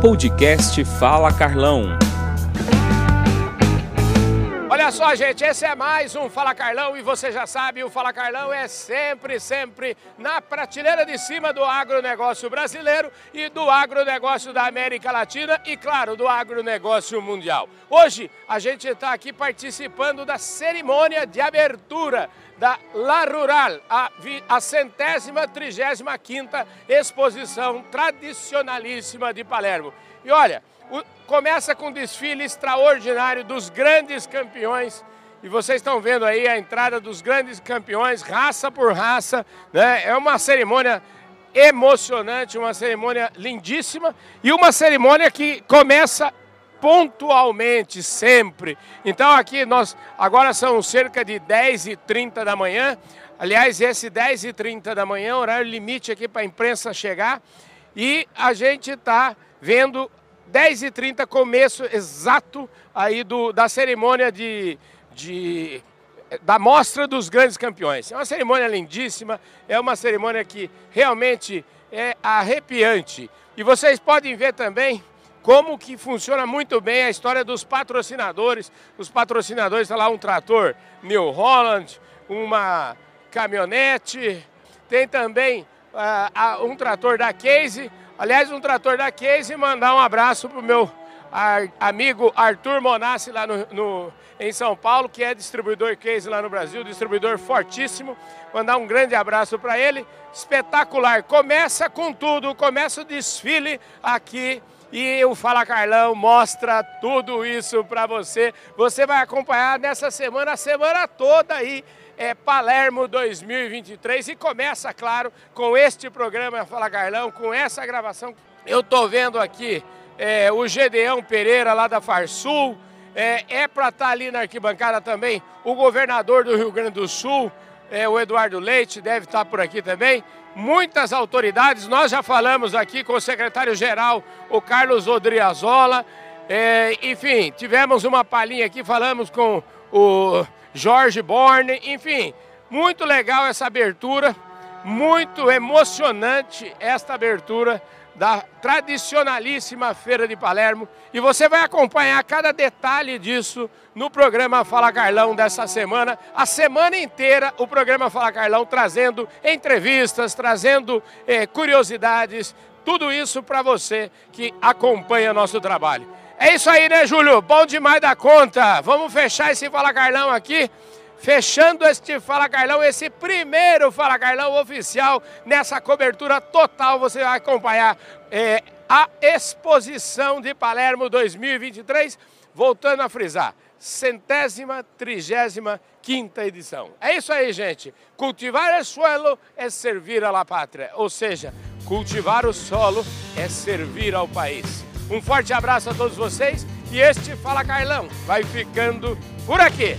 Podcast Fala Carlão. Olha só, gente, esse é mais um Fala Carlão e você já sabe, o Fala Carlão é sempre, sempre na prateleira de cima do agronegócio brasileiro e do agronegócio da América Latina e, claro, do agronegócio mundial. Hoje a gente está aqui participando da cerimônia de abertura da La Rural, a, a centésima, trigésima quinta exposição tradicionalíssima de Palermo. E olha, começa com um desfile extraordinário dos grandes campeões. E vocês estão vendo aí a entrada dos grandes campeões, raça por raça. Né? É uma cerimônia emocionante, uma cerimônia lindíssima e uma cerimônia que começa pontualmente, sempre. Então aqui nós, agora são cerca de 10 e 30 da manhã. Aliás, esse 10 e 30 da manhã, horário limite aqui para a imprensa chegar. E a gente está vendo 10 e 30 começo exato aí do, da cerimônia de, de, da mostra dos grandes campeões. É uma cerimônia lindíssima, é uma cerimônia que realmente é arrepiante. E vocês podem ver também como que funciona muito bem a história dos patrocinadores. Os patrocinadores, está lá um trator New Holland, uma caminhonete, tem também uh, um trator da Case, aliás, um trator da Case, mandar um abraço para o meu amigo Arthur Monassi lá no, no, em São Paulo, que é distribuidor case lá no Brasil, distribuidor fortíssimo. Mandar um grande abraço para ele. Espetacular. Começa com tudo, começa o desfile aqui e o Fala Carlão mostra tudo isso para você. Você vai acompanhar nessa semana, a semana toda aí, é Palermo 2023 e começa, claro, com este programa Fala Carlão, com essa gravação. Eu tô vendo aqui é, o Gedeão Pereira lá da Farsul, é, é para estar tá ali na arquibancada também o governador do Rio Grande do Sul, é, o Eduardo Leite, deve estar por aqui também muitas autoridades. Nós já falamos aqui com o secretário-geral, o Carlos Odriazola. É, enfim, tivemos uma palhinha aqui, falamos com o Jorge Borne. Enfim, muito legal essa abertura, muito emocionante esta abertura da tradicionalíssima Feira de Palermo e você vai acompanhar cada detalhe disso no programa Fala Carlão dessa semana, a semana inteira o programa Fala Carlão trazendo entrevistas, trazendo eh, curiosidades, tudo isso para você que acompanha nosso trabalho. É isso aí, né, Júlio? Bom demais da conta. Vamos fechar esse Fala Carlão aqui fechando este Fala Carlão, esse primeiro Fala Carlão oficial, nessa cobertura total, você vai acompanhar é, a exposição de Palermo 2023, voltando a frisar, centésima, trigésima, quinta edição. É isso aí, gente. Cultivar o solo é servir à pátria, ou seja, cultivar o solo é servir ao país. Um forte abraço a todos vocês e este Fala Carlão vai ficando por aqui.